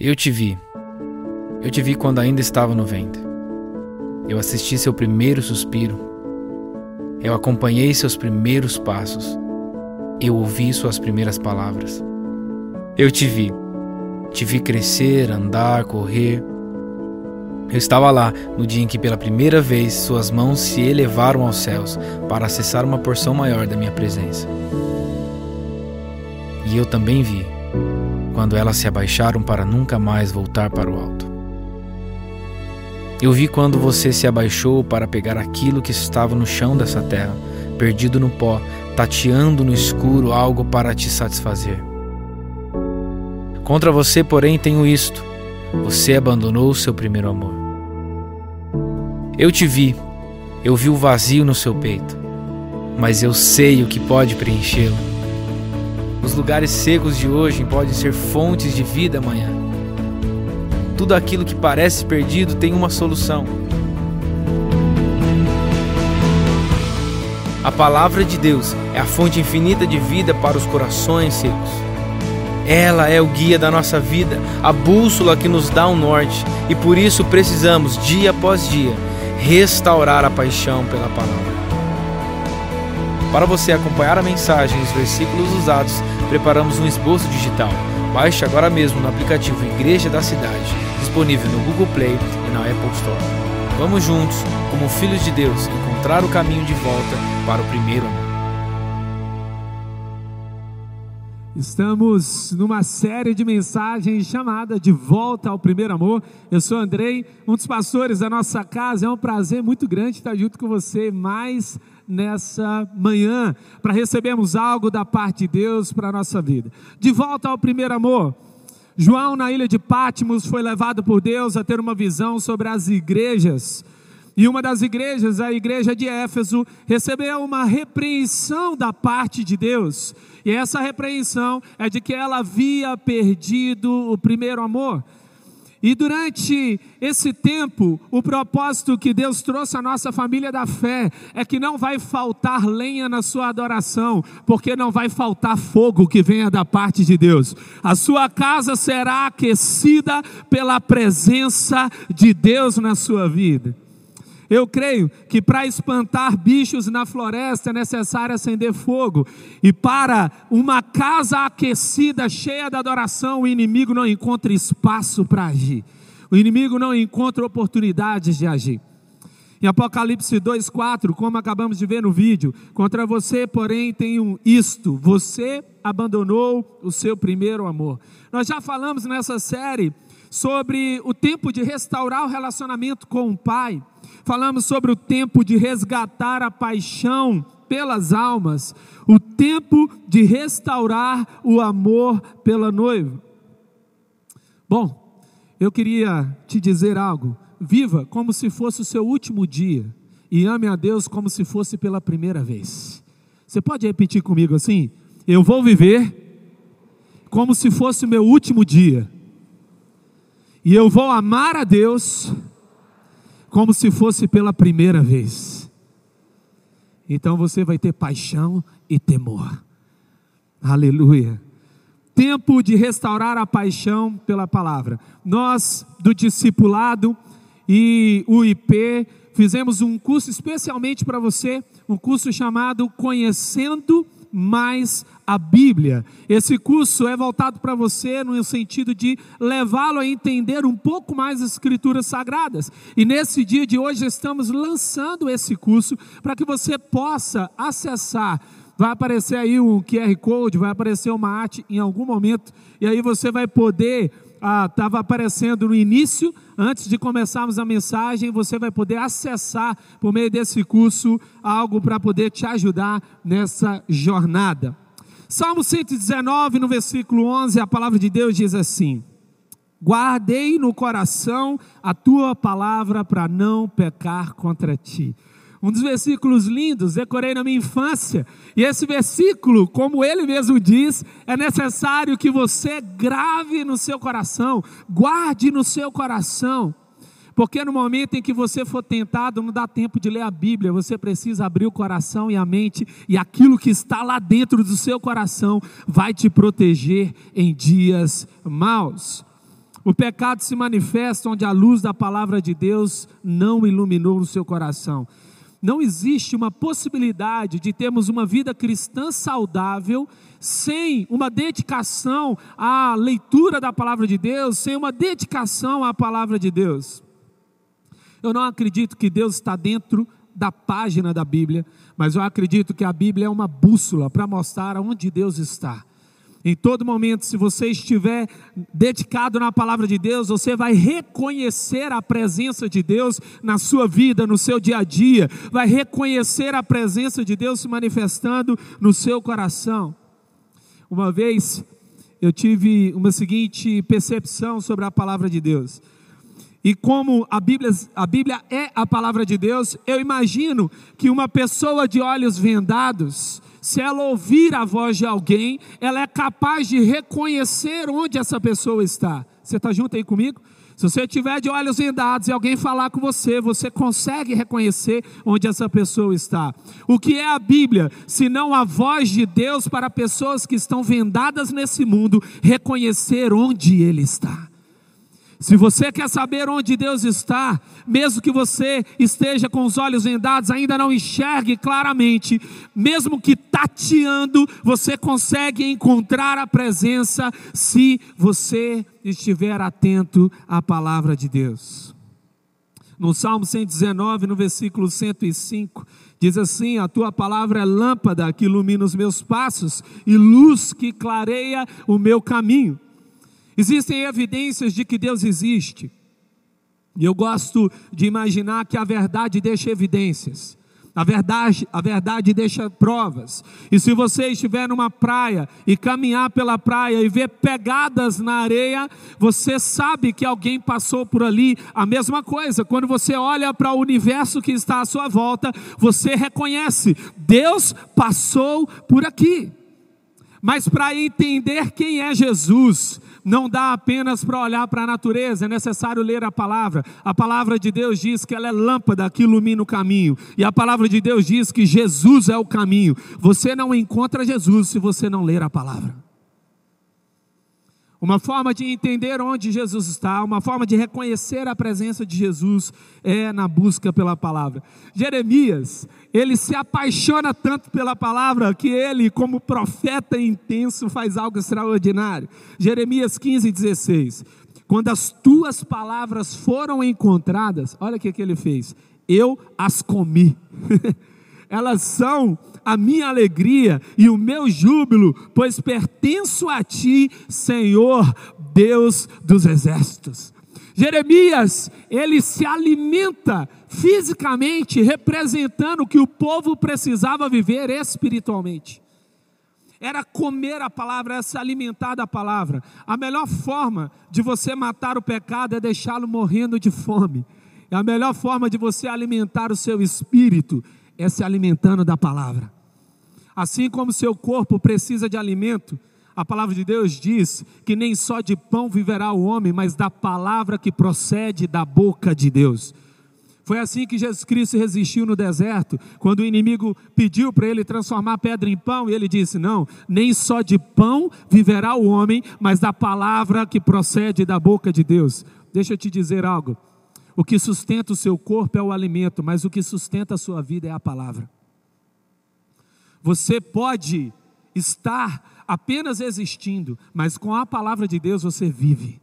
Eu te vi. Eu te vi quando ainda estava no ventre. Eu assisti seu primeiro suspiro. Eu acompanhei seus primeiros passos. Eu ouvi suas primeiras palavras. Eu te vi. Te vi crescer, andar, correr. Eu estava lá no dia em que pela primeira vez suas mãos se elevaram aos céus para acessar uma porção maior da minha presença. E eu também vi quando elas se abaixaram para nunca mais voltar para o alto. Eu vi quando você se abaixou para pegar aquilo que estava no chão dessa terra, perdido no pó, tateando no escuro algo para te satisfazer. Contra você, porém, tenho isto: você abandonou o seu primeiro amor. Eu te vi, eu vi o vazio no seu peito, mas eu sei o que pode preenchê-lo. Os lugares secos de hoje podem ser fontes de vida amanhã. Tudo aquilo que parece perdido tem uma solução. A palavra de Deus é a fonte infinita de vida para os corações secos. Ela é o guia da nossa vida, a bússola que nos dá um norte, e por isso precisamos, dia após dia, restaurar a paixão pela palavra. Para você acompanhar a mensagem e os versículos usados, preparamos um esboço digital. Baixe agora mesmo no aplicativo Igreja da Cidade, disponível no Google Play e na Apple Store. Vamos juntos, como filhos de Deus, encontrar o caminho de volta para o primeiro amor. Estamos numa série de mensagens chamada De Volta ao Primeiro Amor. Eu sou Andrei, um dos pastores da nossa casa. É um prazer muito grande estar junto com você mais nessa manhã para recebermos algo da parte de Deus para a nossa vida. De volta ao primeiro amor. João, na ilha de Pátimos, foi levado por Deus a ter uma visão sobre as igrejas. E uma das igrejas, a igreja de Éfeso, recebeu uma repreensão da parte de Deus. E essa repreensão é de que ela havia perdido o primeiro amor. E durante esse tempo, o propósito que Deus trouxe à nossa família da fé é que não vai faltar lenha na sua adoração, porque não vai faltar fogo que venha da parte de Deus. A sua casa será aquecida pela presença de Deus na sua vida. Eu creio que para espantar bichos na floresta é necessário acender fogo, e para uma casa aquecida, cheia de adoração, o inimigo não encontra espaço para agir, o inimigo não encontra oportunidades de agir. Em Apocalipse 2,4, como acabamos de ver no vídeo, contra você, porém, tem um isto: você abandonou o seu primeiro amor. Nós já falamos nessa série sobre o tempo de restaurar o relacionamento com o Pai falamos sobre o tempo de resgatar a paixão pelas almas, o tempo de restaurar o amor pela noiva. Bom, eu queria te dizer algo. Viva como se fosse o seu último dia e ame a Deus como se fosse pela primeira vez. Você pode repetir comigo assim? Eu vou viver como se fosse o meu último dia. E eu vou amar a Deus como se fosse pela primeira vez. Então você vai ter paixão e temor. Aleluia. Tempo de restaurar a paixão pela palavra. Nós, do discipulado e o IP, fizemos um curso especialmente para você, um curso chamado Conhecendo mais a Bíblia. Esse curso é voltado para você no sentido de levá-lo a entender um pouco mais as Escrituras Sagradas. E nesse dia de hoje estamos lançando esse curso para que você possa acessar. Vai aparecer aí um QR Code, vai aparecer uma arte em algum momento, e aí você vai poder estava ah, aparecendo no início, antes de começarmos a mensagem, você vai poder acessar por meio desse curso algo para poder te ajudar nessa jornada. Salmo 119, no versículo 11, a palavra de Deus diz assim: Guardei no coração a tua palavra para não pecar contra ti um dos versículos lindos, decorei na minha infância. E esse versículo, como ele mesmo diz, é necessário que você grave no seu coração, guarde no seu coração. Porque no momento em que você for tentado, não dá tempo de ler a Bíblia, você precisa abrir o coração e a mente, e aquilo que está lá dentro do seu coração vai te proteger em dias maus. O pecado se manifesta onde a luz da palavra de Deus não iluminou o seu coração. Não existe uma possibilidade de termos uma vida cristã saudável sem uma dedicação à leitura da palavra de Deus, sem uma dedicação à palavra de Deus. Eu não acredito que Deus está dentro da página da Bíblia, mas eu acredito que a Bíblia é uma bússola para mostrar onde Deus está. Em todo momento, se você estiver dedicado na palavra de Deus, você vai reconhecer a presença de Deus na sua vida, no seu dia a dia, vai reconhecer a presença de Deus se manifestando no seu coração. Uma vez eu tive uma seguinte percepção sobre a palavra de Deus. E como a Bíblia, a Bíblia é a palavra de Deus, eu imagino que uma pessoa de olhos vendados, se ela ouvir a voz de alguém, ela é capaz de reconhecer onde essa pessoa está. Você está junto aí comigo? Se você tiver de olhos vendados e alguém falar com você, você consegue reconhecer onde essa pessoa está. O que é a Bíblia, se não a voz de Deus para pessoas que estão vendadas nesse mundo reconhecer onde Ele está? Se você quer saber onde Deus está, mesmo que você esteja com os olhos vendados, ainda não enxergue claramente, mesmo que tateando, você consegue encontrar a presença se você estiver atento à palavra de Deus. No Salmo 119, no versículo 105, diz assim: A tua palavra é lâmpada que ilumina os meus passos e luz que clareia o meu caminho. Existem evidências de que Deus existe. E eu gosto de imaginar que a verdade deixa evidências. A verdade, a verdade deixa provas. E se você estiver numa praia e caminhar pela praia e ver pegadas na areia, você sabe que alguém passou por ali. A mesma coisa, quando você olha para o universo que está à sua volta, você reconhece: Deus passou por aqui. Mas para entender quem é Jesus, não dá apenas para olhar para a natureza, é necessário ler a palavra. A palavra de Deus diz que ela é lâmpada que ilumina o caminho, e a palavra de Deus diz que Jesus é o caminho. Você não encontra Jesus se você não ler a palavra. Uma forma de entender onde Jesus está, uma forma de reconhecer a presença de Jesus é na busca pela palavra. Jeremias, ele se apaixona tanto pela palavra que ele, como profeta intenso, faz algo extraordinário. Jeremias 15, 16. Quando as tuas palavras foram encontradas, olha o que, que ele fez: eu as comi. Elas são a minha alegria e o meu júbilo, pois pertenço a ti, Senhor, Deus dos exércitos. Jeremias, ele se alimenta fisicamente, representando o que o povo precisava viver espiritualmente. Era comer a palavra, era se alimentar da palavra. A melhor forma de você matar o pecado é deixá-lo morrendo de fome. A melhor forma de você alimentar o seu espírito é se alimentando da palavra. Assim como seu corpo precisa de alimento, a palavra de Deus diz que nem só de pão viverá o homem, mas da palavra que procede da boca de Deus. Foi assim que Jesus Cristo resistiu no deserto, quando o inimigo pediu para ele transformar pedra em pão, e ele disse: Não, nem só de pão viverá o homem, mas da palavra que procede da boca de Deus. Deixa eu te dizer algo. O que sustenta o seu corpo é o alimento, mas o que sustenta a sua vida é a palavra. Você pode estar apenas existindo, mas com a palavra de Deus você vive.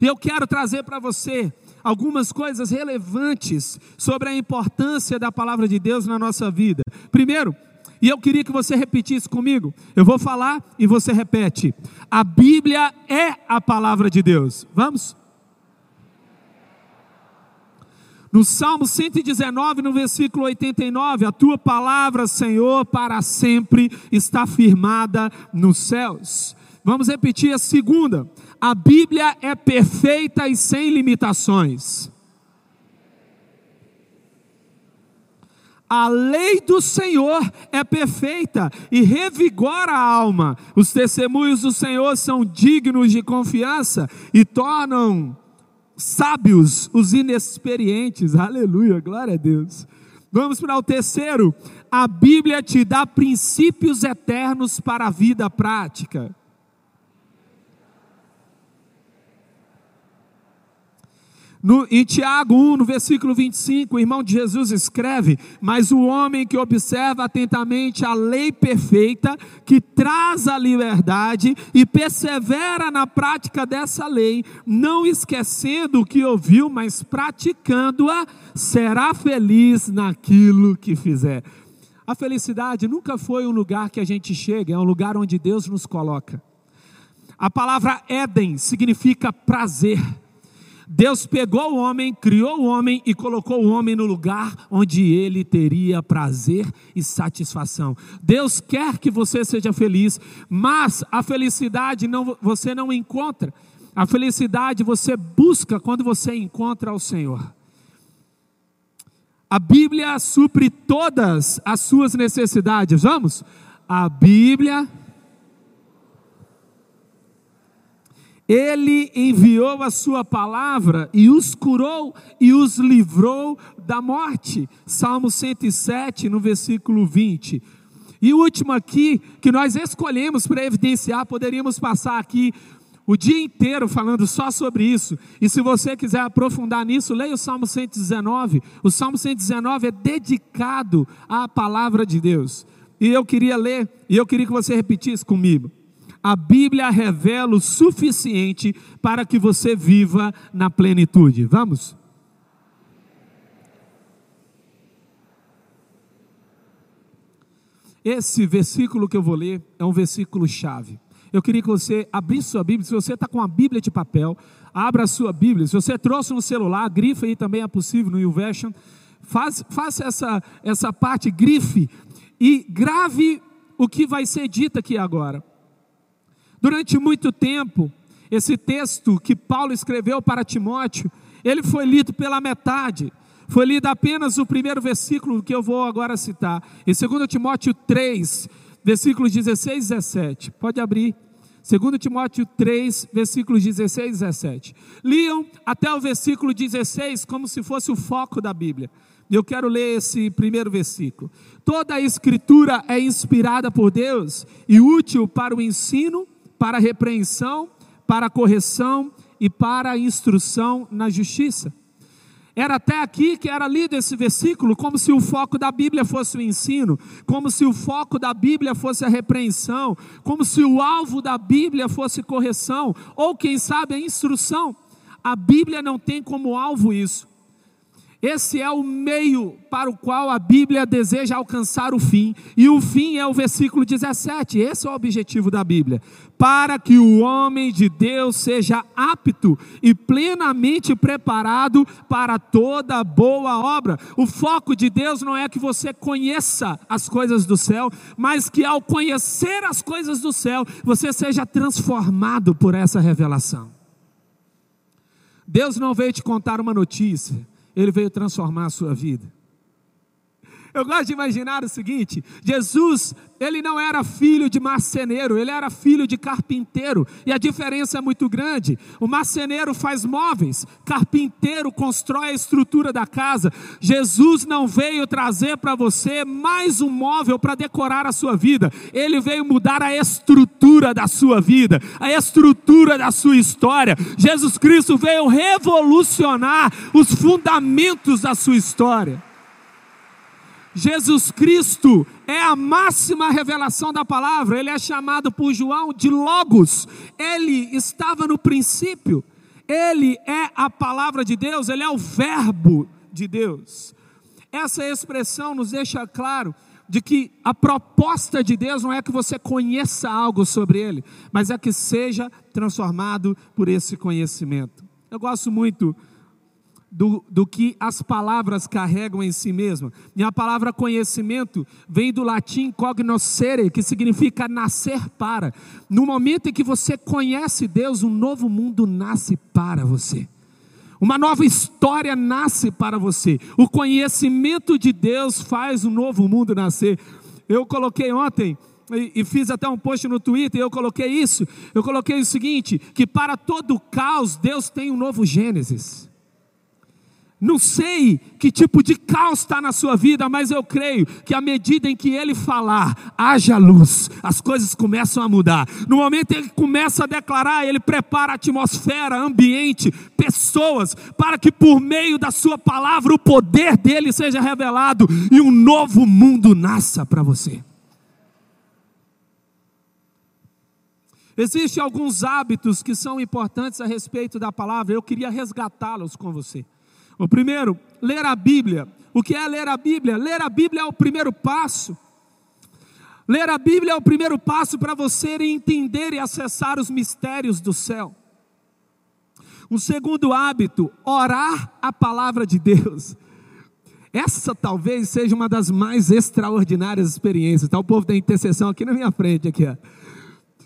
E eu quero trazer para você algumas coisas relevantes sobre a importância da palavra de Deus na nossa vida. Primeiro, e eu queria que você repetisse comigo. Eu vou falar e você repete. A Bíblia é a palavra de Deus. Vamos? No Salmo 119, no versículo 89, a tua palavra, Senhor, para sempre está firmada nos céus. Vamos repetir a segunda. A Bíblia é perfeita e sem limitações. A lei do Senhor é perfeita e revigora a alma. Os testemunhos do Senhor são dignos de confiança e tornam sábios os inexperientes. Aleluia, glória a Deus. Vamos para o terceiro. A Bíblia te dá princípios eternos para a vida prática. No, em Tiago 1, no versículo 25, o irmão de Jesus escreve: Mas o homem que observa atentamente a lei perfeita, que traz a liberdade e persevera na prática dessa lei, não esquecendo o que ouviu, mas praticando-a, será feliz naquilo que fizer. A felicidade nunca foi um lugar que a gente chega, é um lugar onde Deus nos coloca. A palavra Éden significa prazer. Deus pegou o homem, criou o homem e colocou o homem no lugar onde ele teria prazer e satisfação. Deus quer que você seja feliz, mas a felicidade não, você não encontra. A felicidade você busca quando você encontra o Senhor. A Bíblia supre todas as suas necessidades. Vamos? A Bíblia Ele enviou a sua palavra e os curou e os livrou da morte. Salmo 107, no versículo 20. E o último aqui, que nós escolhemos para evidenciar, poderíamos passar aqui o dia inteiro falando só sobre isso. E se você quiser aprofundar nisso, leia o Salmo 119. O Salmo 119 é dedicado à palavra de Deus. E eu queria ler, e eu queria que você repetisse comigo a Bíblia revela o suficiente para que você viva na plenitude. Vamos? Esse versículo que eu vou ler é um versículo chave. Eu queria que você abrisse sua Bíblia. Se você está com a Bíblia de papel, abra a sua Bíblia. Se você trouxe no celular, grife aí também é possível no YouVersion. Faz, faça essa, essa parte, grife e grave o que vai ser dito aqui agora. Durante muito tempo, esse texto que Paulo escreveu para Timóteo, ele foi lido pela metade. Foi lido apenas o primeiro versículo que eu vou agora citar. Em 2 Timóteo 3, versículos 16 e 17. Pode abrir. 2 Timóteo 3, versículos 16 e 17. Liam até o versículo 16 como se fosse o foco da Bíblia. Eu quero ler esse primeiro versículo. Toda a escritura é inspirada por Deus e útil para o ensino, para repreensão, para correção e para instrução na justiça. Era até aqui que era lido esse versículo, como se o foco da Bíblia fosse o ensino, como se o foco da Bíblia fosse a repreensão, como se o alvo da Bíblia fosse correção, ou quem sabe a instrução. A Bíblia não tem como alvo isso. Esse é o meio para o qual a Bíblia deseja alcançar o fim, e o fim é o versículo 17. Esse é o objetivo da Bíblia: para que o homem de Deus seja apto e plenamente preparado para toda boa obra. O foco de Deus não é que você conheça as coisas do céu, mas que ao conhecer as coisas do céu, você seja transformado por essa revelação. Deus não veio te contar uma notícia. Ele veio transformar a sua vida. Eu gosto de imaginar o seguinte: Jesus, ele não era filho de marceneiro, ele era filho de carpinteiro, e a diferença é muito grande. O marceneiro faz móveis, carpinteiro constrói a estrutura da casa. Jesus não veio trazer para você mais um móvel para decorar a sua vida, ele veio mudar a estrutura da sua vida, a estrutura da sua história. Jesus Cristo veio revolucionar os fundamentos da sua história. Jesus Cristo é a máxima revelação da palavra, ele é chamado por João de Logos, ele estava no princípio, ele é a palavra de Deus, ele é o Verbo de Deus. Essa expressão nos deixa claro de que a proposta de Deus não é que você conheça algo sobre ele, mas é que seja transformado por esse conhecimento. Eu gosto muito do, do que as palavras carregam em si mesma. E a palavra conhecimento vem do latim cognoscere, que significa nascer para. No momento em que você conhece Deus, um novo mundo nasce para você. Uma nova história nasce para você. O conhecimento de Deus faz um novo mundo nascer. Eu coloquei ontem e fiz até um post no Twitter, eu coloquei isso. Eu coloquei o seguinte: que para todo caos Deus tem um novo Gênesis. Não sei que tipo de caos está na sua vida, mas eu creio que à medida em que ele falar, haja luz, as coisas começam a mudar. No momento em que ele começa a declarar, ele prepara a atmosfera, ambiente, pessoas, para que por meio da sua palavra o poder dele seja revelado e um novo mundo nasça para você. Existem alguns hábitos que são importantes a respeito da palavra, eu queria resgatá-los com você. O primeiro, ler a Bíblia. O que é ler a Bíblia? Ler a Bíblia é o primeiro passo. Ler a Bíblia é o primeiro passo para você entender e acessar os mistérios do céu. Um segundo hábito, orar a palavra de Deus. Essa talvez seja uma das mais extraordinárias experiências. Está o povo da intercessão aqui na minha frente. Aqui, ó.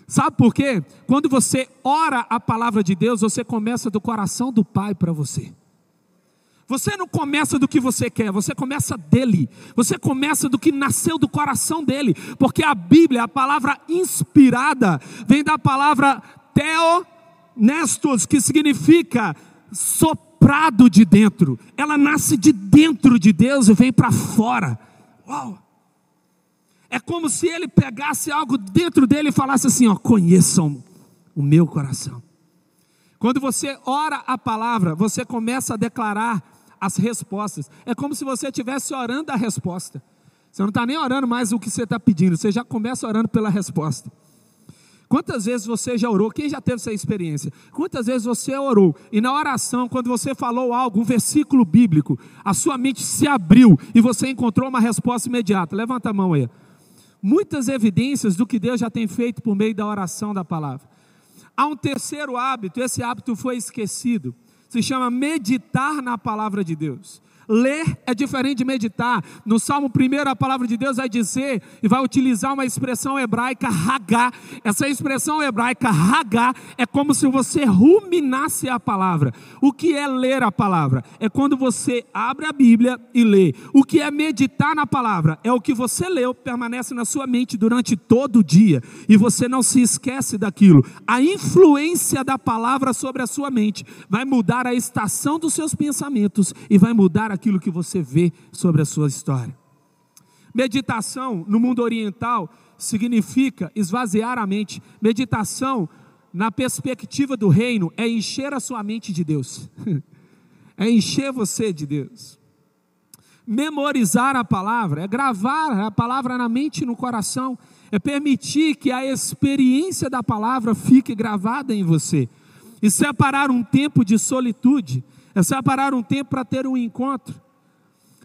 Sabe por quê? Quando você ora a palavra de Deus, você começa do coração do Pai para você. Você não começa do que você quer, você começa dele. Você começa do que nasceu do coração dele, porque a Bíblia, a palavra inspirada, vem da palavra theonestos, que significa soprado de dentro. Ela nasce de dentro de Deus e vem para fora. Uau! É como se ele pegasse algo dentro dele e falasse assim: ó, conheçam o meu coração. Quando você ora a palavra, você começa a declarar as respostas. É como se você estivesse orando a resposta. Você não está nem orando mais o que você está pedindo, você já começa orando pela resposta. Quantas vezes você já orou? Quem já teve essa experiência? Quantas vezes você orou e na oração, quando você falou algo, um versículo bíblico, a sua mente se abriu e você encontrou uma resposta imediata? Levanta a mão aí. Muitas evidências do que Deus já tem feito por meio da oração da palavra. Há um terceiro hábito, esse hábito foi esquecido se chama meditar na palavra de Deus. Ler é diferente de meditar. No Salmo 1, a palavra de Deus vai dizer e vai utilizar uma expressão hebraica hagá. Essa expressão hebraica hagá é como se você ruminasse a palavra. O que é ler a palavra? É quando você abre a Bíblia e lê. O que é meditar na palavra? É o que você leu, permanece na sua mente durante todo o dia e você não se esquece daquilo. A influência da palavra sobre a sua mente vai mudar a estação dos seus pensamentos e vai mudar a aquilo que você vê sobre a sua história. Meditação no mundo oriental significa esvaziar a mente. Meditação, na perspectiva do reino, é encher a sua mente de Deus, é encher você de Deus. Memorizar a palavra é gravar a palavra na mente e no coração, é permitir que a experiência da palavra fique gravada em você, e separar um tempo de solitude é separar um tempo para ter um encontro.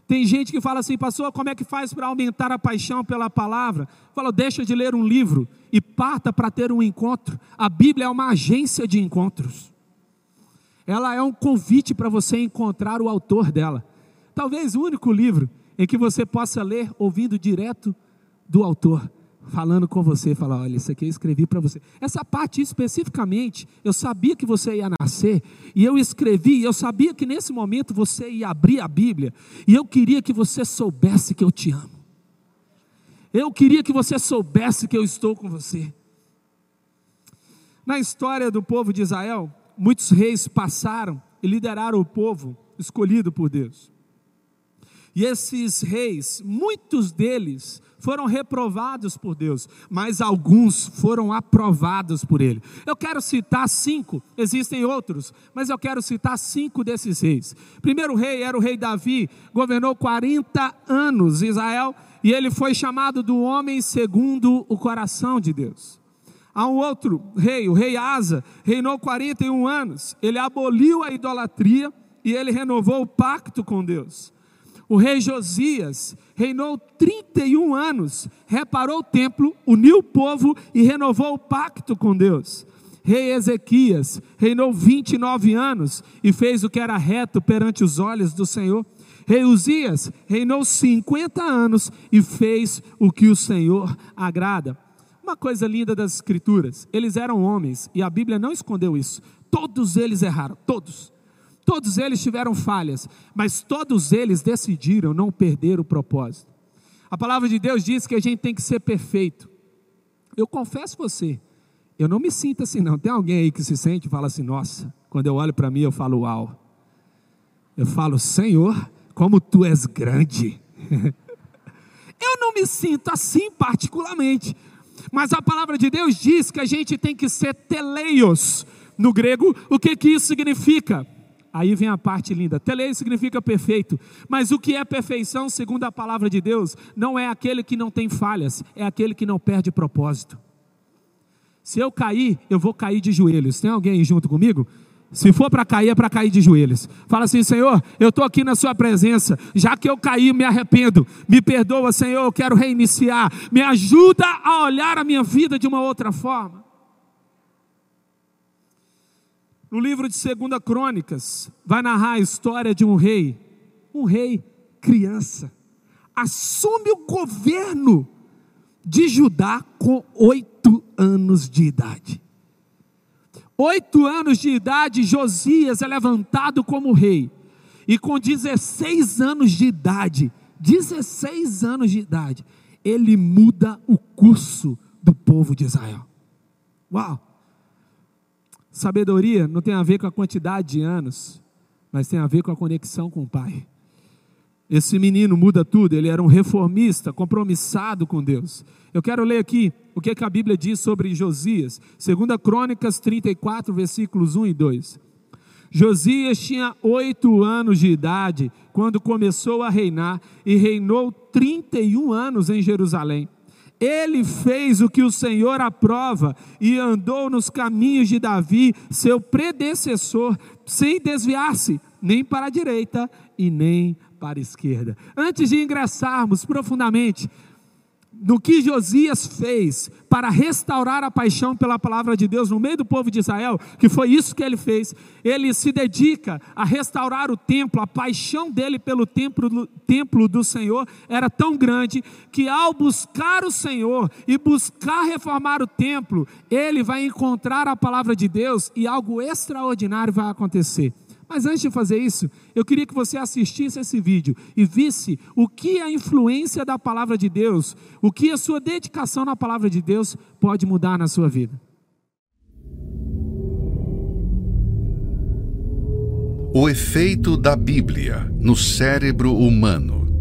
Tem gente que fala assim, pastor, como é que faz para aumentar a paixão pela palavra? Fala, deixa de ler um livro e parta para ter um encontro. A Bíblia é uma agência de encontros. Ela é um convite para você encontrar o autor dela. Talvez o único livro em que você possa ler ouvindo direto do autor falando com você, falar, olha, isso aqui eu escrevi para você. Essa parte especificamente, eu sabia que você ia nascer, e eu escrevi, eu sabia que nesse momento você ia abrir a Bíblia, e eu queria que você soubesse que eu te amo. Eu queria que você soubesse que eu estou com você. Na história do povo de Israel, muitos reis passaram e lideraram o povo escolhido por Deus. E esses reis, muitos deles foram reprovados por Deus, mas alguns foram aprovados por Ele. Eu quero citar cinco, existem outros, mas eu quero citar cinco desses reis. Primeiro rei era o rei Davi, governou 40 anos Israel, e ele foi chamado do homem segundo o coração de Deus. Há um outro rei, o rei Asa, reinou 41 anos, ele aboliu a idolatria e ele renovou o pacto com Deus. O rei Josias reinou 31 anos, reparou o templo, uniu o povo e renovou o pacto com Deus. Rei Ezequias reinou 29 anos e fez o que era reto perante os olhos do Senhor. Rei Uzias reinou 50 anos e fez o que o Senhor agrada. Uma coisa linda das Escrituras: eles eram homens e a Bíblia não escondeu isso. Todos eles erraram, todos. Todos eles tiveram falhas, mas todos eles decidiram não perder o propósito. A palavra de Deus diz que a gente tem que ser perfeito. Eu confesso você, eu não me sinto assim não. Tem alguém aí que se sente e fala assim: "Nossa, quando eu olho para mim eu falo uau". Eu falo, Senhor, como tu és grande. eu não me sinto assim particularmente, mas a palavra de Deus diz que a gente tem que ser teleios. No grego, o que, que isso significa? Aí vem a parte linda. Teleio significa perfeito. Mas o que é perfeição, segundo a palavra de Deus, não é aquele que não tem falhas, é aquele que não perde propósito. Se eu cair, eu vou cair de joelhos. Tem alguém junto comigo? Se for para cair, é para cair de joelhos. Fala assim, Senhor, eu estou aqui na Sua presença. Já que eu caí, me arrependo. Me perdoa, Senhor, eu quero reiniciar. Me ajuda a olhar a minha vida de uma outra forma. No livro de 2 Crônicas, vai narrar a história de um rei, um rei criança, assume o governo de Judá com oito anos de idade. Oito anos de idade, Josias é levantado como rei, e com 16 anos de idade, 16 anos de idade, ele muda o curso do povo de Israel. Uau! Sabedoria não tem a ver com a quantidade de anos, mas tem a ver com a conexão com o Pai. Esse menino muda tudo, ele era um reformista, compromissado com Deus. Eu quero ler aqui o que, que a Bíblia diz sobre Josias, 2 Crônicas 34, versículos 1 e 2. Josias tinha oito anos de idade quando começou a reinar e reinou 31 anos em Jerusalém. Ele fez o que o Senhor aprova e andou nos caminhos de Davi, seu predecessor, sem desviar-se nem para a direita e nem para a esquerda. Antes de ingressarmos profundamente no que Josias fez para restaurar a paixão pela palavra de Deus no meio do povo de Israel, que foi isso que ele fez, ele se dedica a restaurar o templo, a paixão dele pelo templo, templo do Senhor era tão grande que ao buscar o Senhor e buscar reformar o templo, ele vai encontrar a palavra de Deus e algo extraordinário vai acontecer. Mas antes de fazer isso, eu queria que você assistisse esse vídeo e visse o que a influência da palavra de Deus, o que a sua dedicação na palavra de Deus pode mudar na sua vida. O efeito da Bíblia no cérebro humano.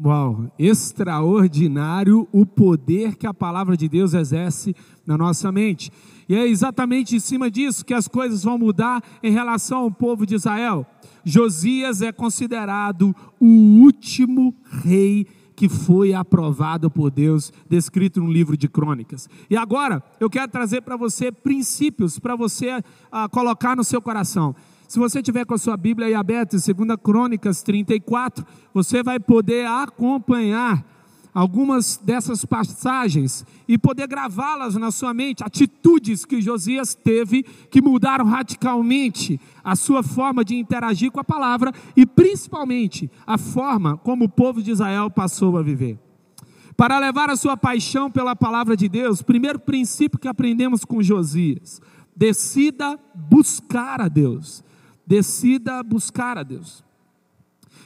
Uau, extraordinário o poder que a palavra de Deus exerce na nossa mente. E é exatamente em cima disso que as coisas vão mudar em relação ao povo de Israel. Josias é considerado o último rei que foi aprovado por Deus, descrito no livro de Crônicas. E agora eu quero trazer para você princípios para você uh, colocar no seu coração. Se você tiver com a sua Bíblia aí aberta, em 2 Crônicas 34, você vai poder acompanhar algumas dessas passagens e poder gravá-las na sua mente, atitudes que Josias teve que mudaram radicalmente a sua forma de interagir com a palavra e principalmente a forma como o povo de Israel passou a viver. Para levar a sua paixão pela palavra de Deus, primeiro princípio que aprendemos com Josias: decida buscar a Deus decida buscar a Deus.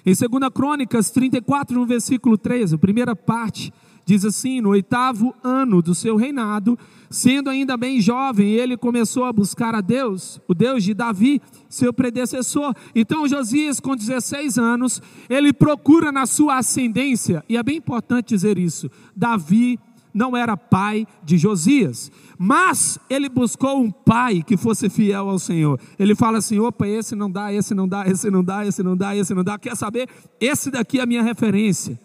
Em 2 Crônicas 34, no versículo 13, a primeira parte, diz assim: No oitavo ano do seu reinado, sendo ainda bem jovem, ele começou a buscar a Deus, o Deus de Davi, seu predecessor. Então, Josias, com 16 anos, ele procura na sua ascendência, e é bem importante dizer isso: Davi não era pai de Josias, mas ele buscou um pai que fosse fiel ao Senhor. Ele fala assim: opa, esse não dá, esse não dá, esse não dá, esse não dá, esse não dá. Quer saber? Esse daqui é a minha referência.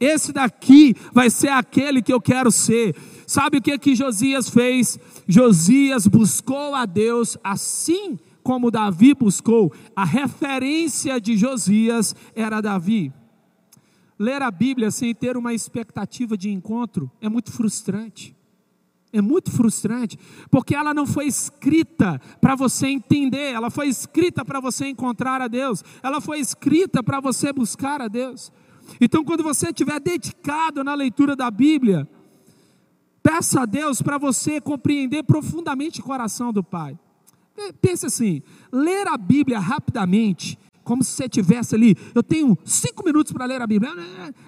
Esse daqui vai ser aquele que eu quero ser. Sabe o que que Josias fez? Josias buscou a Deus assim como Davi buscou. A referência de Josias era Davi. Ler a Bíblia sem ter uma expectativa de encontro é muito frustrante. É muito frustrante, porque ela não foi escrita para você entender, ela foi escrita para você encontrar a Deus, ela foi escrita para você buscar a Deus. Então, quando você estiver dedicado na leitura da Bíblia, peça a Deus para você compreender profundamente o coração do Pai. Pense assim: ler a Bíblia rapidamente como se você tivesse ali, eu tenho cinco minutos para ler a Bíblia.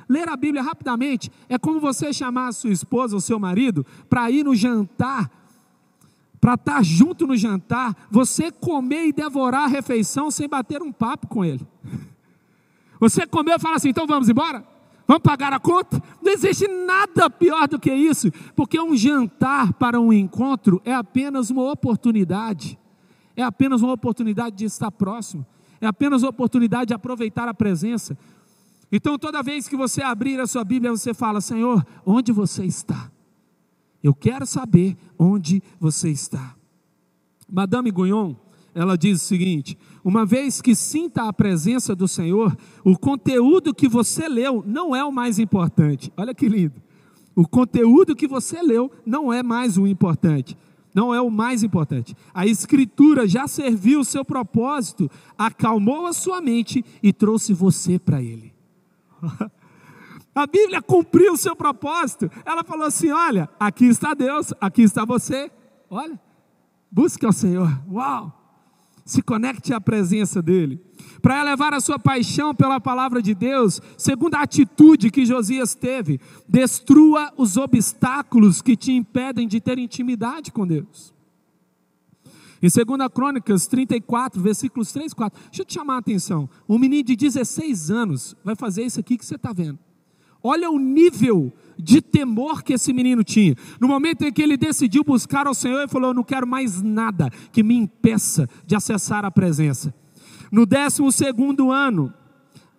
Ler a Bíblia rapidamente é como você chamar a sua esposa ou seu marido para ir no jantar, para estar junto no jantar, você comer e devorar a refeição sem bater um papo com ele. Você comeu e fala assim, então vamos embora? Vamos pagar a conta? Não existe nada pior do que isso, porque um jantar para um encontro é apenas uma oportunidade, é apenas uma oportunidade de estar próximo é apenas a oportunidade de aproveitar a presença. Então, toda vez que você abrir a sua Bíblia, você fala: Senhor, onde você está? Eu quero saber onde você está. Madame Guyon, ela diz o seguinte: uma vez que sinta a presença do Senhor, o conteúdo que você leu não é o mais importante. Olha que lindo. O conteúdo que você leu não é mais o importante não é o mais importante. A Escritura já serviu o seu propósito, acalmou a sua mente e trouxe você para Ele. A Bíblia cumpriu o seu propósito. Ela falou assim: Olha, aqui está Deus, aqui está você. Olha, busque ao Senhor. Uau! Se conecte à presença dEle para elevar a sua paixão pela palavra de Deus, segundo a atitude que Josias teve, destrua os obstáculos que te impedem de ter intimidade com Deus. Em 2 Crônicas 34, versículos 3 e 4, deixa eu te chamar a atenção. Um menino de 16 anos vai fazer isso aqui que você está vendo. Olha o nível de temor que esse menino tinha. No momento em que ele decidiu buscar ao Senhor, ele falou: Eu não quero mais nada que me impeça de acessar a presença. No décimo segundo ano,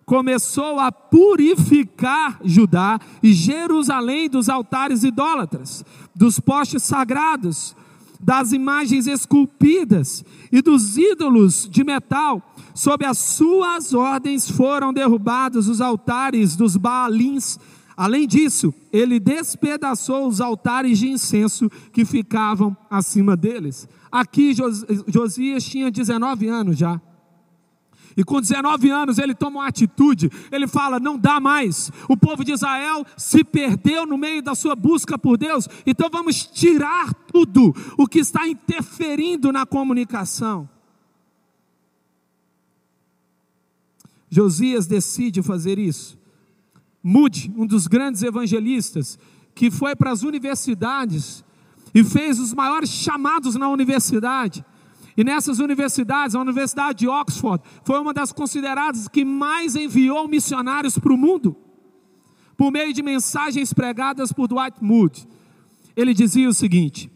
começou a purificar Judá e Jerusalém dos altares idólatras, dos postes sagrados, das imagens esculpidas e dos ídolos de metal. Sob as suas ordens foram derrubados os altares dos Baalins. Além disso, ele despedaçou os altares de incenso que ficavam acima deles. Aqui Josias tinha 19 anos já. E com 19 anos ele toma uma atitude, ele fala: não dá mais. O povo de Israel se perdeu no meio da sua busca por Deus, então vamos tirar tudo o que está interferindo na comunicação. Josias decide fazer isso. Mude, um dos grandes evangelistas, que foi para as universidades e fez os maiores chamados na universidade e nessas universidades, a Universidade de Oxford foi uma das consideradas que mais enviou missionários para o mundo, por meio de mensagens pregadas por Dwight Moody. Ele dizia o seguinte: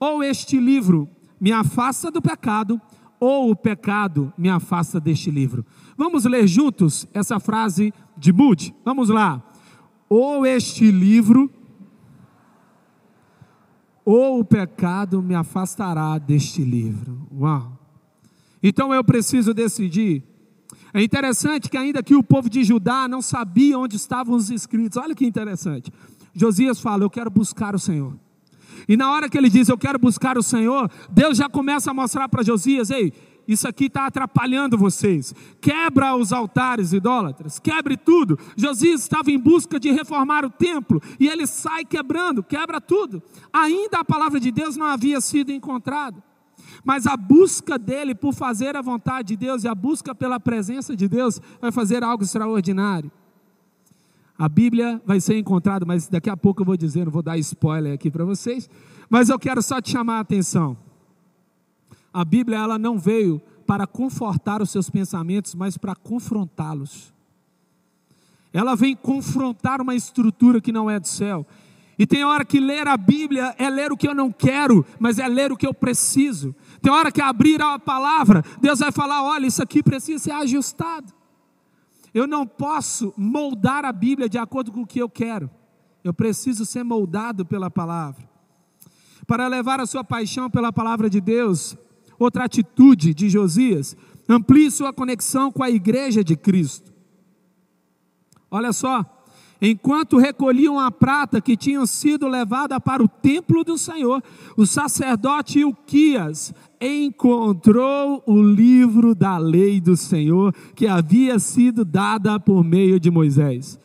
ou este livro me afasta do pecado, ou o pecado me afasta deste livro. Vamos ler juntos essa frase de Moody? Vamos lá. Ou este livro ou o pecado me afastará deste livro. Uau! Então eu preciso decidir. É interessante que, ainda que o povo de Judá não sabia onde estavam os escritos, olha que interessante. Josias fala: Eu quero buscar o Senhor. E na hora que ele diz, Eu quero buscar o Senhor, Deus já começa a mostrar para Josias: Ei, isso aqui está atrapalhando vocês. Quebra os altares idólatras, quebre tudo. Josias estava em busca de reformar o templo e ele sai quebrando, quebra tudo. Ainda a palavra de Deus não havia sido encontrada. Mas a busca dele por fazer a vontade de Deus e a busca pela presença de Deus vai fazer algo extraordinário. A Bíblia vai ser encontrada, mas daqui a pouco eu vou dizer, não vou dar spoiler aqui para vocês, mas eu quero só te chamar a atenção. A Bíblia ela não veio para confortar os seus pensamentos, mas para confrontá-los. Ela vem confrontar uma estrutura que não é do céu. E tem hora que ler a Bíblia é ler o que eu não quero, mas é ler o que eu preciso. Tem hora que abrir a palavra, Deus vai falar: olha, isso aqui precisa ser ajustado. Eu não posso moldar a Bíblia de acordo com o que eu quero. Eu preciso ser moldado pela palavra. Para levar a sua paixão pela palavra de Deus, Outra atitude de Josias, amplie sua conexão com a igreja de Cristo. Olha só, enquanto recolhiam a prata que tinha sido levada para o templo do Senhor, o sacerdote Ilquias encontrou o livro da lei do Senhor que havia sido dada por meio de Moisés.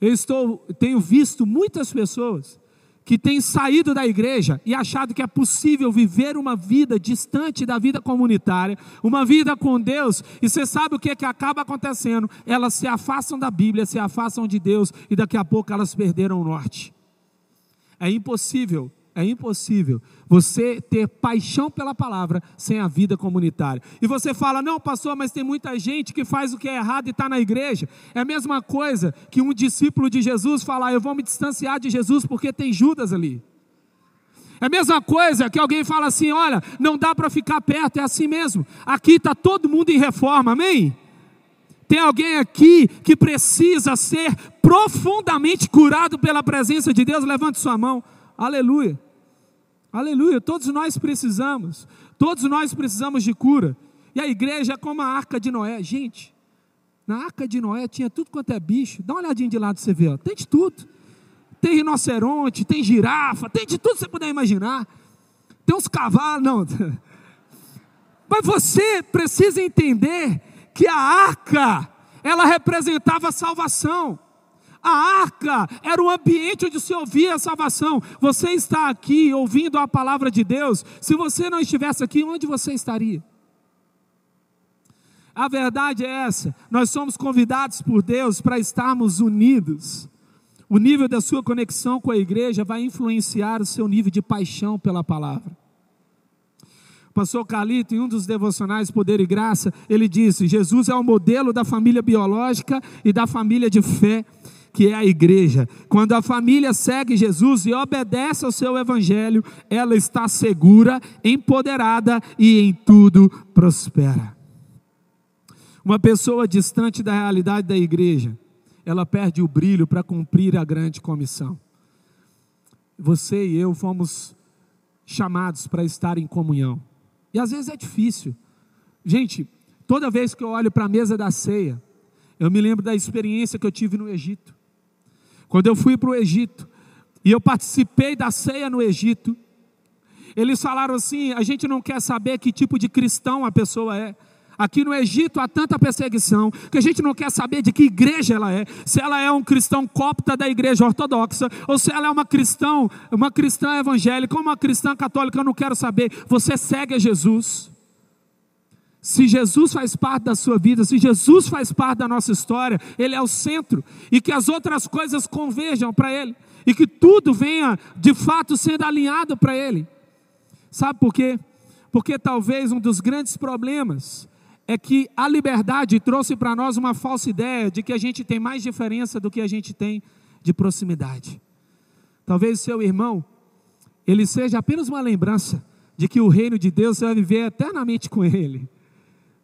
Eu estou, tenho visto muitas pessoas que tem saído da igreja e achado que é possível viver uma vida distante da vida comunitária, uma vida com Deus, e você sabe o que, é que acaba acontecendo? Elas se afastam da Bíblia, se afastam de Deus, e daqui a pouco elas perderam o norte. É impossível é impossível você ter paixão pela palavra sem a vida comunitária. E você fala, não, pastor, mas tem muita gente que faz o que é errado e está na igreja. É a mesma coisa que um discípulo de Jesus falar, eu vou me distanciar de Jesus porque tem Judas ali. É a mesma coisa que alguém fala assim: olha, não dá para ficar perto, é assim mesmo. Aqui está todo mundo em reforma, amém? Tem alguém aqui que precisa ser profundamente curado pela presença de Deus? Levante sua mão. Aleluia. Aleluia. Todos nós precisamos. Todos nós precisamos de cura. E a igreja é como a arca de Noé. Gente, na arca de Noé tinha tudo quanto é bicho. Dá uma olhadinha de lado, você vê. Ó. Tem de tudo. Tem rinoceronte, tem girafa, tem de tudo que você puder imaginar. Tem uns cavalos, não. Mas você precisa entender que a arca, ela representava a salvação. A arca era o ambiente onde se ouvia a salvação. Você está aqui ouvindo a palavra de Deus. Se você não estivesse aqui, onde você estaria? A verdade é essa: nós somos convidados por Deus para estarmos unidos. O nível da sua conexão com a igreja vai influenciar o seu nível de paixão pela palavra. Pastor Calito, em um dos devocionais Poder e Graça, ele disse: Jesus é o modelo da família biológica e da família de fé que é a igreja. Quando a família segue Jesus e obedece ao seu evangelho, ela está segura, empoderada e em tudo prospera. Uma pessoa distante da realidade da igreja, ela perde o brilho para cumprir a grande comissão. Você e eu fomos chamados para estar em comunhão. E às vezes é difícil. Gente, toda vez que eu olho para a mesa da ceia, eu me lembro da experiência que eu tive no Egito. Quando eu fui para o Egito e eu participei da ceia no Egito, eles falaram assim: a gente não quer saber que tipo de cristão a pessoa é, Aqui no Egito há tanta perseguição que a gente não quer saber de que igreja ela é, se ela é um cristão copta da igreja ortodoxa ou se ela é uma cristão, uma cristã evangélica ou uma cristã católica, eu não quero saber. Você segue a Jesus. Se Jesus faz parte da sua vida, se Jesus faz parte da nossa história, ele é o centro e que as outras coisas converjam para ele e que tudo venha de fato sendo alinhado para ele. Sabe por quê? Porque talvez um dos grandes problemas é que a liberdade trouxe para nós uma falsa ideia de que a gente tem mais diferença do que a gente tem de proximidade. Talvez seu irmão, ele seja apenas uma lembrança de que o reino de Deus você vai viver eternamente com ele.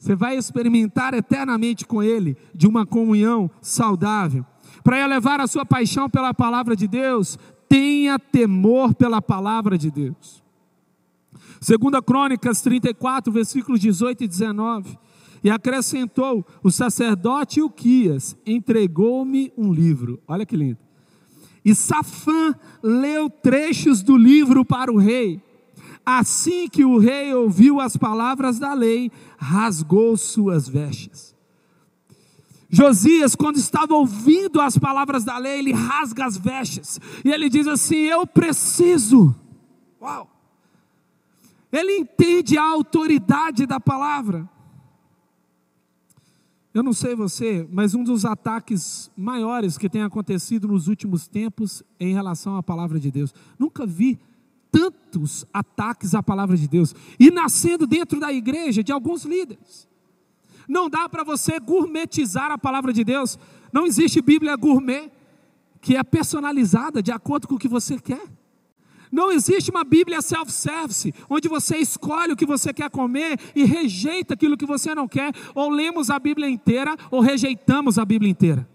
Você vai experimentar eternamente com ele de uma comunhão saudável. Para elevar a sua paixão pela palavra de Deus, tenha temor pela palavra de Deus. Segunda Crônicas 34, versículos 18 e 19. E acrescentou: o sacerdote Uquias entregou-me um livro. Olha que lindo. E Safã leu trechos do livro para o rei. Assim que o rei ouviu as palavras da lei, rasgou suas vestes. Josias, quando estava ouvindo as palavras da lei, ele rasga as vestes. E ele diz assim: Eu preciso. Uau! Ele entende a autoridade da palavra. Eu não sei você, mas um dos ataques maiores que tem acontecido nos últimos tempos em relação à palavra de Deus. Nunca vi tantos ataques à palavra de Deus e nascendo dentro da igreja de alguns líderes. Não dá para você gourmetizar a palavra de Deus. Não existe Bíblia gourmet que é personalizada de acordo com o que você quer. Não existe uma Bíblia self-service, onde você escolhe o que você quer comer e rejeita aquilo que você não quer, ou lemos a Bíblia inteira ou rejeitamos a Bíblia inteira.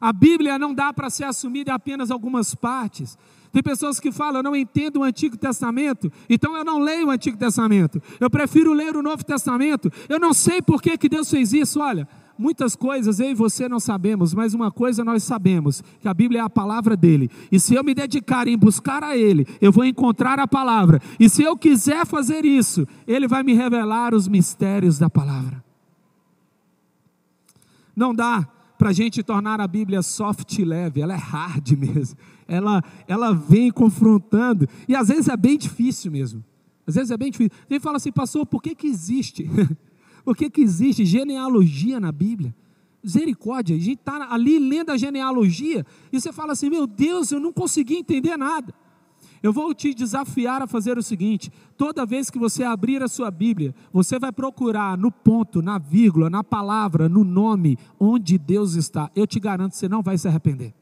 A Bíblia não dá para ser assumida em apenas algumas partes. Tem pessoas que falam, eu não entendo o Antigo Testamento, então eu não leio o Antigo Testamento. Eu prefiro ler o Novo Testamento. Eu não sei por que, que Deus fez isso. Olha, muitas coisas eu e você não sabemos, mas uma coisa nós sabemos: que a Bíblia é a palavra dele. E se eu me dedicar em buscar a ele, eu vou encontrar a palavra. E se eu quiser fazer isso, ele vai me revelar os mistérios da palavra. Não dá para a gente tornar a Bíblia soft e leve, ela é hard mesmo. Ela, ela vem confrontando, e às vezes é bem difícil mesmo. Às vezes é bem difícil. Ele fala assim, pastor, por que, que existe? Por que, que existe genealogia na Bíblia? Misericórdia, a gente está ali lendo a genealogia e você fala assim: meu Deus, eu não consegui entender nada. Eu vou te desafiar a fazer o seguinte: toda vez que você abrir a sua Bíblia, você vai procurar no ponto, na vírgula, na palavra, no nome, onde Deus está. Eu te garanto, você não vai se arrepender.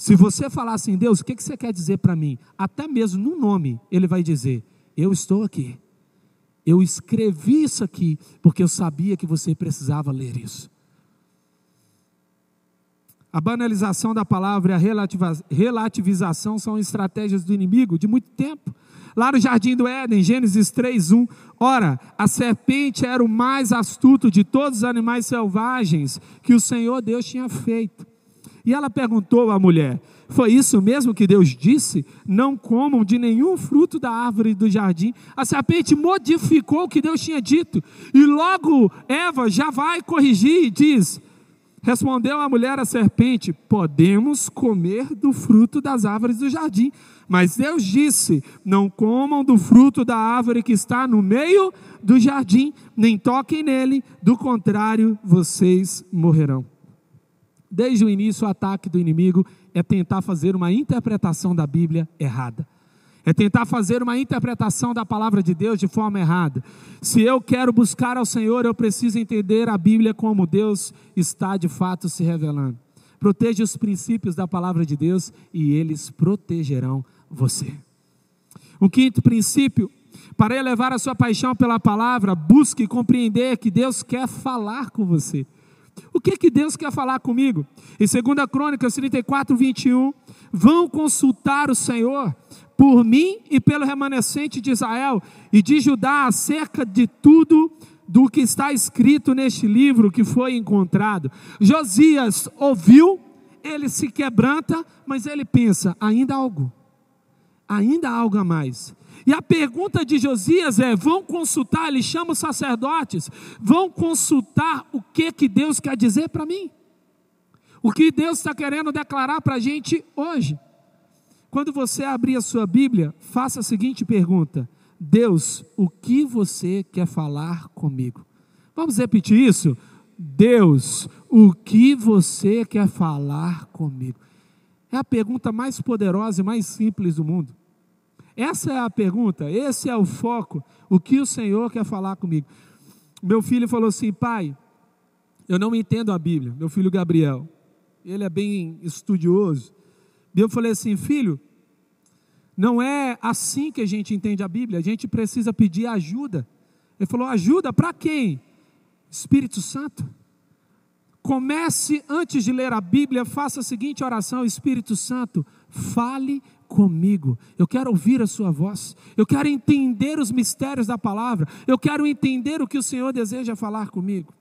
Se você falar assim, Deus, o que você quer dizer para mim? Até mesmo no nome, Ele vai dizer: Eu estou aqui. Eu escrevi isso aqui porque eu sabia que você precisava ler isso. A banalização da palavra e a relativização são estratégias do inimigo de muito tempo. Lá no jardim do Éden, Gênesis 3:1, ora, a serpente era o mais astuto de todos os animais selvagens que o Senhor Deus tinha feito. E ela perguntou à mulher: Foi isso mesmo que Deus disse? Não comam de nenhum fruto da árvore do jardim. A serpente modificou o que Deus tinha dito. E logo Eva já vai corrigir e diz: Respondeu a mulher à serpente: Podemos comer do fruto das árvores do jardim. Mas Deus disse: Não comam do fruto da árvore que está no meio do jardim, nem toquem nele, do contrário, vocês morrerão. Desde o início, o ataque do inimigo é tentar fazer uma interpretação da Bíblia errada. É tentar fazer uma interpretação da palavra de Deus de forma errada. Se eu quero buscar ao Senhor, eu preciso entender a Bíblia como Deus está de fato se revelando. Proteja os princípios da palavra de Deus e eles protegerão você. O quinto princípio, para elevar a sua paixão pela palavra, busque compreender que Deus quer falar com você. O que, que Deus quer falar comigo? Em 2 Crônicas 34, 21, vão consultar o Senhor por mim e pelo remanescente de Israel e de Judá acerca de tudo do que está escrito neste livro que foi encontrado. Josias ouviu, ele se quebranta, mas ele pensa: ainda algo, ainda algo a mais. E a pergunta de Josias é: vão consultar, ele chama os sacerdotes, vão consultar o que, que Deus quer dizer para mim? O que Deus está querendo declarar para a gente hoje? Quando você abrir a sua Bíblia, faça a seguinte pergunta: Deus, o que você quer falar comigo? Vamos repetir isso? Deus, o que você quer falar comigo? É a pergunta mais poderosa e mais simples do mundo. Essa é a pergunta, esse é o foco. O que o Senhor quer falar comigo? Meu filho falou assim: pai, eu não entendo a Bíblia. Meu filho Gabriel, ele é bem estudioso. E eu falei assim: filho, não é assim que a gente entende a Bíblia, a gente precisa pedir ajuda. Ele falou: ajuda para quem? Espírito Santo. Comece antes de ler a Bíblia, faça a seguinte oração: Espírito Santo, fale comigo. Eu quero ouvir a sua voz. Eu quero entender os mistérios da palavra. Eu quero entender o que o Senhor deseja falar comigo.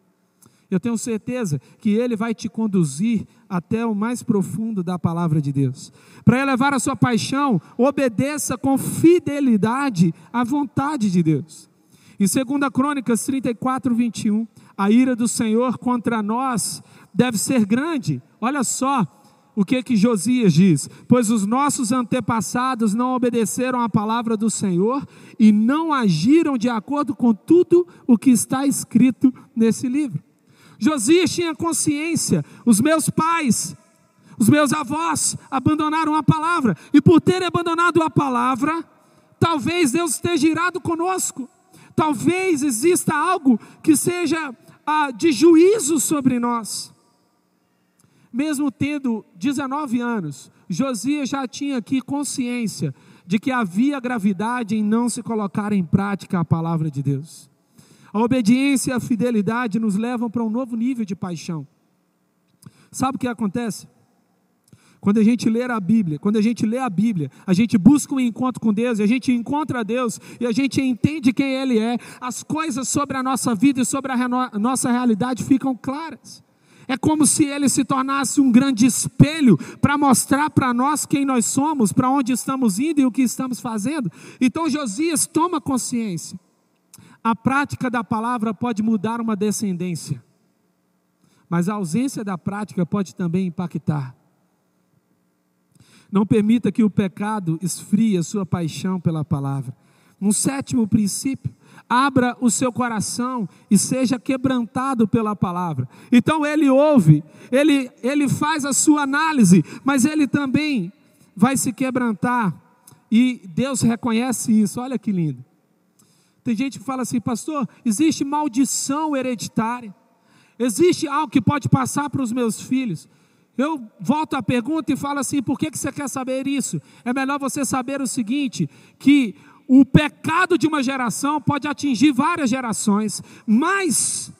Eu tenho certeza que Ele vai te conduzir até o mais profundo da palavra de Deus. Para elevar a sua paixão, obedeça com fidelidade à vontade de Deus. Em 2 Crônicas 34, 21, a ira do Senhor contra nós deve ser grande. Olha só o que que Josias diz: Pois os nossos antepassados não obedeceram à palavra do Senhor e não agiram de acordo com tudo o que está escrito nesse livro. Josias tinha consciência, os meus pais, os meus avós abandonaram a palavra, e por terem abandonado a palavra, talvez Deus esteja irado conosco. Talvez exista algo que seja ah, de juízo sobre nós. Mesmo tendo 19 anos, Josias já tinha aqui consciência de que havia gravidade em não se colocar em prática a palavra de Deus. A obediência e a fidelidade nos levam para um novo nível de paixão. Sabe o que acontece? Quando a gente lê a Bíblia, quando a gente lê a Bíblia, a gente busca um encontro com Deus, e a gente encontra Deus e a gente entende quem Ele é, as coisas sobre a nossa vida e sobre a nossa realidade ficam claras. É como se ele se tornasse um grande espelho para mostrar para nós quem nós somos, para onde estamos indo e o que estamos fazendo. Então Josias toma consciência. A prática da palavra pode mudar uma descendência, mas a ausência da prática pode também impactar. Não permita que o pecado esfrie a sua paixão pela palavra. Um sétimo princípio, abra o seu coração e seja quebrantado pela palavra. Então ele ouve, ele, ele faz a sua análise, mas ele também vai se quebrantar. E Deus reconhece isso, olha que lindo. Tem gente que fala assim, pastor, existe maldição hereditária, existe algo que pode passar para os meus filhos. Eu volto à pergunta e falo assim: por que, que você quer saber isso? É melhor você saber o seguinte: que o pecado de uma geração pode atingir várias gerações, mas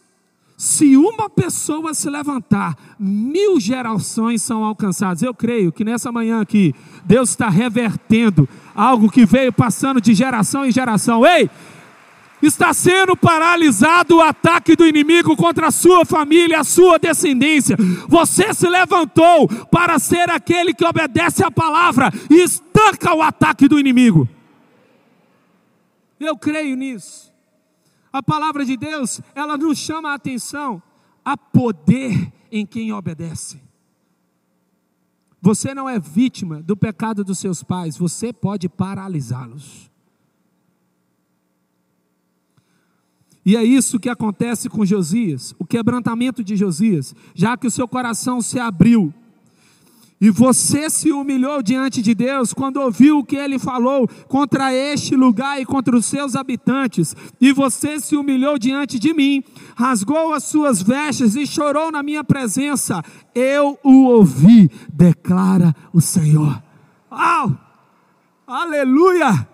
se uma pessoa se levantar, mil gerações são alcançadas. Eu creio que nessa manhã aqui, Deus está revertendo algo que veio passando de geração em geração. Ei, está sendo paralisado o ataque do inimigo contra a sua família, a sua descendência. Você se levantou para ser aquele que obedece à palavra e estanca o ataque do inimigo. Eu creio nisso. A palavra de Deus, ela nos chama a atenção a poder em quem obedece. Você não é vítima do pecado dos seus pais, você pode paralisá-los. E é isso que acontece com Josias, o quebrantamento de Josias, já que o seu coração se abriu. E você se humilhou diante de Deus quando ouviu o que ele falou contra este lugar e contra os seus habitantes. E você se humilhou diante de mim, rasgou as suas vestes e chorou na minha presença. Eu o ouvi, declara o Senhor. Oh, aleluia!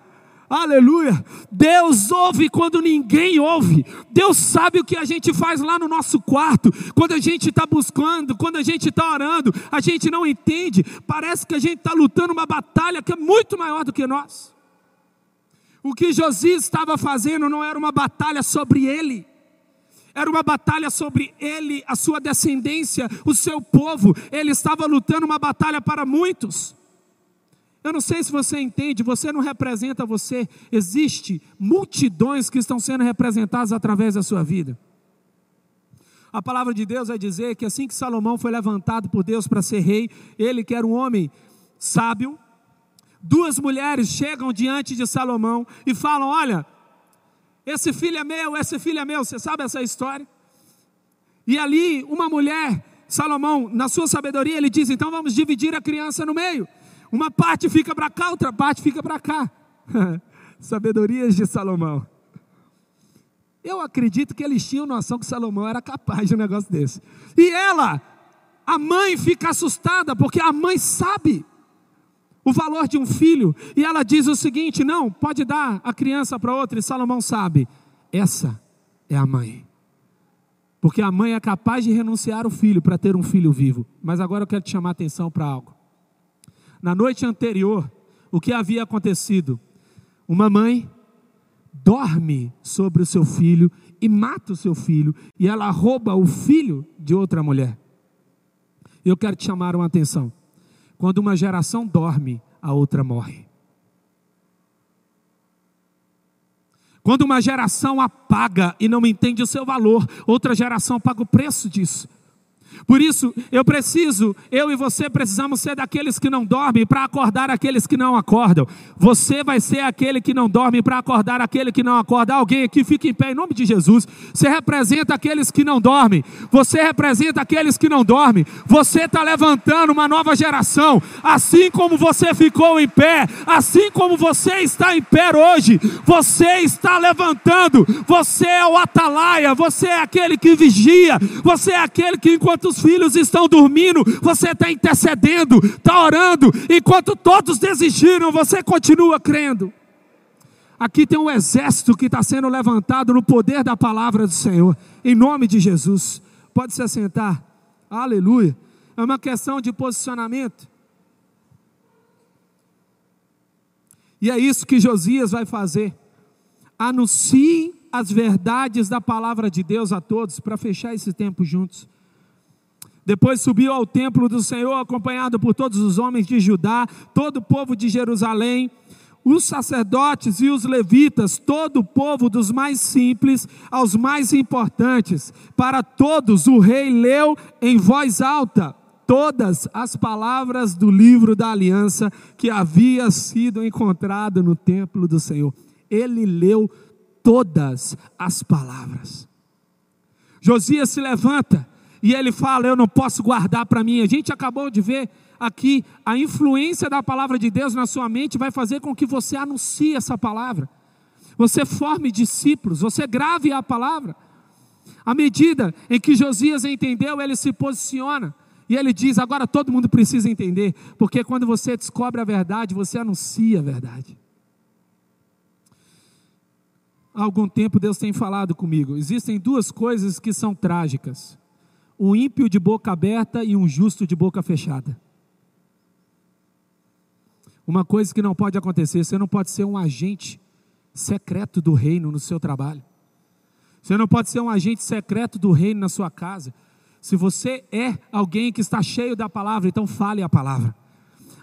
Aleluia. Deus ouve quando ninguém ouve. Deus sabe o que a gente faz lá no nosso quarto. Quando a gente está buscando, quando a gente está orando, a gente não entende. Parece que a gente está lutando uma batalha que é muito maior do que nós. O que Josias estava fazendo não era uma batalha sobre ele. Era uma batalha sobre ele, a sua descendência, o seu povo. Ele estava lutando uma batalha para muitos. Eu não sei se você entende, você não representa você. Existe multidões que estão sendo representadas através da sua vida. A palavra de Deus vai dizer que assim que Salomão foi levantado por Deus para ser rei, ele que era um homem sábio, duas mulheres chegam diante de Salomão e falam: "Olha, esse filho é meu, esse filho é meu". Você sabe essa história? E ali uma mulher, Salomão, na sua sabedoria, ele diz: "Então vamos dividir a criança no meio". Uma parte fica para cá, outra parte fica para cá. Sabedorias de Salomão. Eu acredito que eles tinham noção que Salomão era capaz de um negócio desse. E ela, a mãe, fica assustada, porque a mãe sabe o valor de um filho. E ela diz o seguinte: não, pode dar a criança para outra. E Salomão sabe, essa é a mãe. Porque a mãe é capaz de renunciar o filho para ter um filho vivo. Mas agora eu quero te chamar a atenção para algo. Na noite anterior, o que havia acontecido? Uma mãe dorme sobre o seu filho e mata o seu filho, e ela rouba o filho de outra mulher. Eu quero te chamar uma atenção. Quando uma geração dorme, a outra morre. Quando uma geração apaga e não entende o seu valor, outra geração paga o preço disso. Por isso, eu preciso, eu e você precisamos ser daqueles que não dormem para acordar aqueles que não acordam. Você vai ser aquele que não dorme para acordar aquele que não acorda. Alguém aqui fica em pé em nome de Jesus. Você representa aqueles que não dormem. Você representa aqueles que não dormem. Você está levantando uma nova geração. Assim como você ficou em pé, assim como você está em pé hoje, você está levantando. Você é o atalaia. Você é aquele que vigia. Você é aquele que enquanto enquanto os filhos estão dormindo, você está intercedendo, está orando, enquanto todos desistiram, você continua crendo. Aqui tem um exército que está sendo levantado no poder da palavra do Senhor, em nome de Jesus. Pode se assentar, aleluia. É uma questão de posicionamento. E é isso que Josias vai fazer. Anuncie as verdades da palavra de Deus a todos, para fechar esse tempo juntos. Depois subiu ao templo do Senhor, acompanhado por todos os homens de Judá, todo o povo de Jerusalém, os sacerdotes e os levitas, todo o povo, dos mais simples aos mais importantes. Para todos o rei leu em voz alta todas as palavras do livro da aliança que havia sido encontrado no templo do Senhor. Ele leu todas as palavras. Josias se levanta e ele fala: Eu não posso guardar para mim. A gente acabou de ver aqui a influência da palavra de Deus na sua mente vai fazer com que você anuncie essa palavra. Você forme discípulos, você grave a palavra. À medida em que Josias entendeu, ele se posiciona. E ele diz: agora todo mundo precisa entender, porque quando você descobre a verdade, você anuncia a verdade. Há algum tempo Deus tem falado comigo: existem duas coisas que são trágicas um ímpio de boca aberta e um justo de boca fechada. Uma coisa que não pode acontecer, você não pode ser um agente secreto do reino no seu trabalho. Você não pode ser um agente secreto do reino na sua casa. Se você é alguém que está cheio da palavra, então fale a palavra.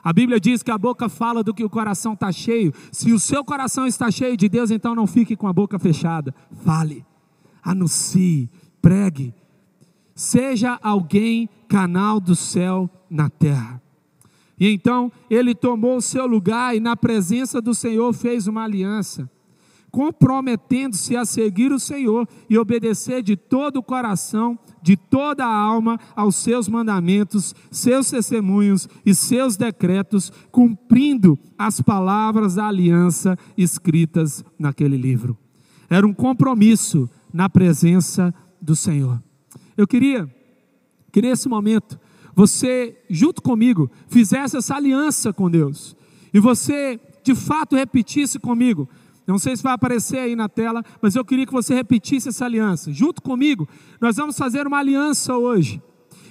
A Bíblia diz que a boca fala do que o coração está cheio. Se o seu coração está cheio de Deus, então não fique com a boca fechada. Fale, anuncie, pregue, seja alguém canal do céu na terra. E então ele tomou o seu lugar e, na presença do Senhor, fez uma aliança, comprometendo-se a seguir o Senhor e obedecer de todo o coração, de toda a alma aos seus mandamentos, seus testemunhos e seus decretos, cumprindo as palavras da aliança escritas naquele livro. Era um compromisso na presença do Senhor. Eu queria que nesse momento você, junto comigo, fizesse essa aliança com Deus. E você, de fato, repetisse comigo. Não sei se vai aparecer aí na tela, mas eu queria que você repetisse essa aliança. Junto comigo, nós vamos fazer uma aliança hoje.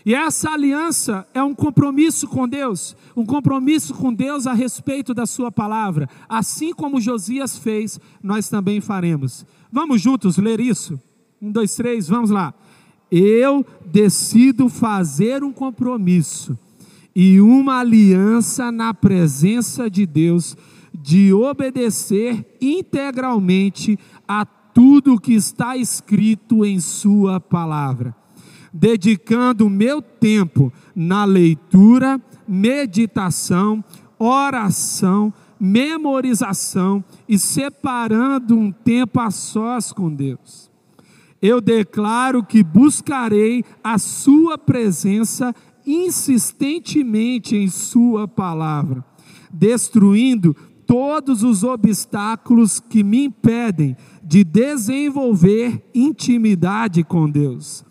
E essa aliança é um compromisso com Deus, um compromisso com Deus a respeito da Sua palavra. Assim como Josias fez, nós também faremos. Vamos juntos ler isso? Um, dois, três, vamos lá eu decido fazer um compromisso e uma aliança na presença de Deus de obedecer integralmente a tudo que está escrito em Sua palavra, dedicando meu tempo na leitura, meditação, oração, memorização e separando um tempo a sós com Deus. Eu declaro que buscarei a Sua presença insistentemente em Sua palavra, destruindo todos os obstáculos que me impedem de desenvolver intimidade com Deus.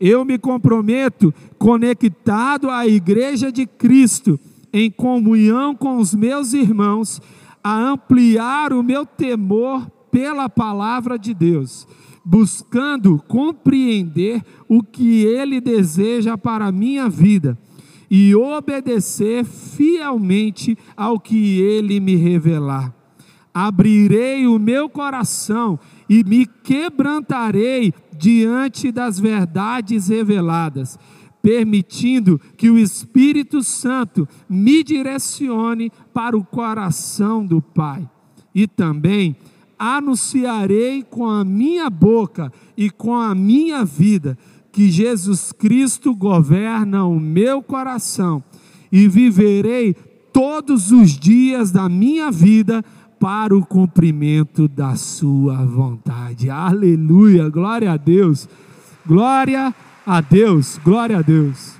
Eu me comprometo, conectado à Igreja de Cristo, em comunhão com os meus irmãos, a ampliar o meu temor pela palavra de Deus, buscando compreender o que Ele deseja para a minha vida e obedecer fielmente ao que Ele me revelar abrirei o meu coração e me quebrantarei diante das verdades reveladas, permitindo que o Espírito Santo me direcione para o coração do Pai. E também anunciarei com a minha boca e com a minha vida que Jesus Cristo governa o meu coração e viverei todos os dias da minha vida para o cumprimento da sua vontade. Aleluia, glória a Deus, glória a Deus, glória a Deus.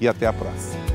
e até a próxima.